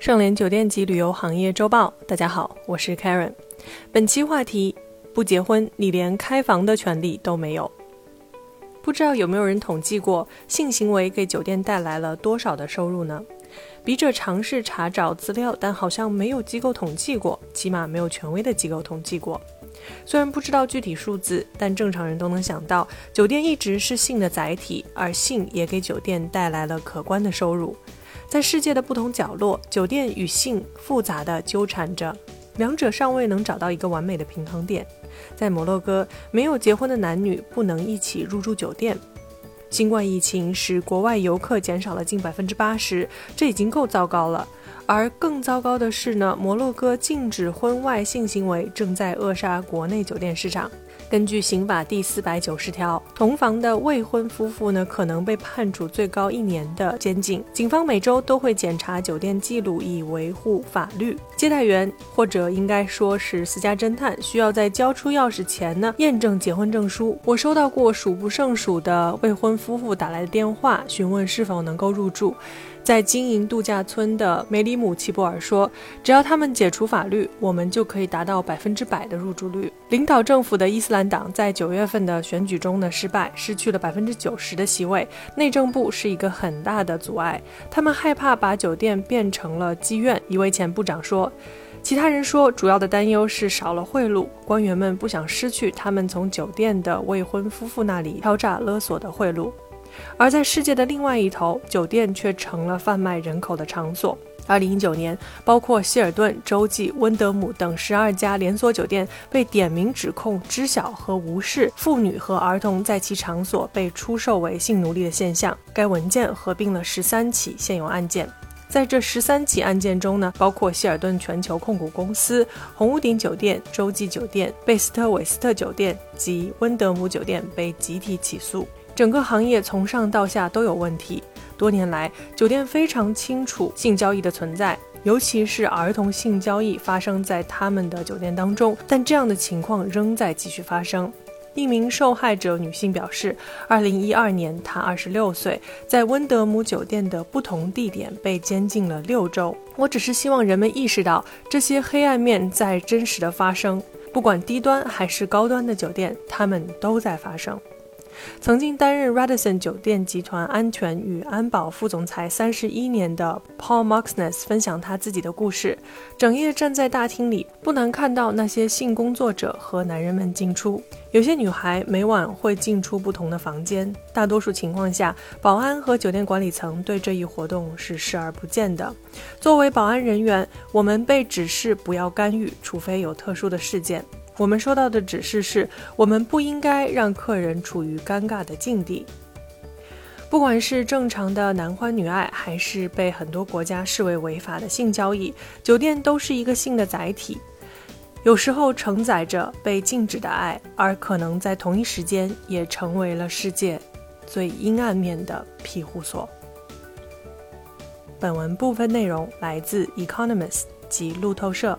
盛联酒店及旅游行业周报，大家好，我是 Karen。本期话题：不结婚，你连开房的权利都没有。不知道有没有人统计过，性行为给酒店带来了多少的收入呢？笔者尝试查找资料，但好像没有机构统计过，起码没有权威的机构统计过。虽然不知道具体数字，但正常人都能想到，酒店一直是性的载体，而性也给酒店带来了可观的收入。在世界的不同角落，酒店与性复杂的纠缠着，两者尚未能找到一个完美的平衡点。在摩洛哥，没有结婚的男女不能一起入住酒店。新冠疫情使国外游客减少了近百分之八十，这已经够糟糕了。而更糟糕的是呢，摩洛哥禁止婚外性行为，正在扼杀国内酒店市场。根据刑法第四百九十条，同房的未婚夫妇呢，可能被判处最高一年的监禁。警方每周都会检查酒店记录，以维护法律。接待员或者应该说是私家侦探，需要在交出钥匙前呢，验证结婚证书。我收到过数不胜数的未婚夫妇打来的电话，询问是否能够入住。在经营度假村的梅里姆·齐博尔说：“只要他们解除法律，我们就可以达到百分之百的入住率。”领导政府的伊斯兰党在九月份的选举中呢失败，失去了百分之九十的席位。内政部是一个很大的阻碍，他们害怕把酒店变成了妓院。一位前部长说：“其他人说，主要的担忧是少了贿赂，官员们不想失去他们从酒店的未婚夫妇那里敲诈勒索的贿赂。”而在世界的另外一头，酒店却成了贩卖人口的场所。二零一九年，包括希尔顿、洲际、温德姆等十二家连锁酒店被点名指控知晓和无视妇女和儿童在其场所被出售为性奴隶的现象。该文件合并了十三起现有案件，在这十三起案件中呢，包括希尔顿全球控股公司、红屋顶酒店、洲际酒店、贝斯特韦斯特酒店及温德姆酒店被集体起诉。整个行业从上到下都有问题。多年来，酒店非常清楚性交易的存在，尤其是儿童性交易发生在他们的酒店当中。但这样的情况仍在继续发生。一名受害者女性表示二零一二年她二十六岁，在温德姆酒店的不同地点被监禁了六周。我只是希望人们意识到，这些黑暗面在真实的发生，不管低端还是高端的酒店，他们都在发生。曾经担任 Radisson 酒店集团安全与安保副总裁三十一年的 Paul Marksness 分享他自己的故事：整夜站在大厅里，不难看到那些性工作者和男人们进出。有些女孩每晚会进出不同的房间，大多数情况下，保安和酒店管理层对这一活动是视而不见的。作为保安人员，我们被指示不要干预，除非有特殊的事件。我们收到的指示是，我们不应该让客人处于尴尬的境地。不管是正常的男欢女爱，还是被很多国家视为违法的性交易，酒店都是一个性的载体，有时候承载着被禁止的爱，而可能在同一时间也成为了世界最阴暗面的庇护所。本文部分内容来自《Economist》及路透社。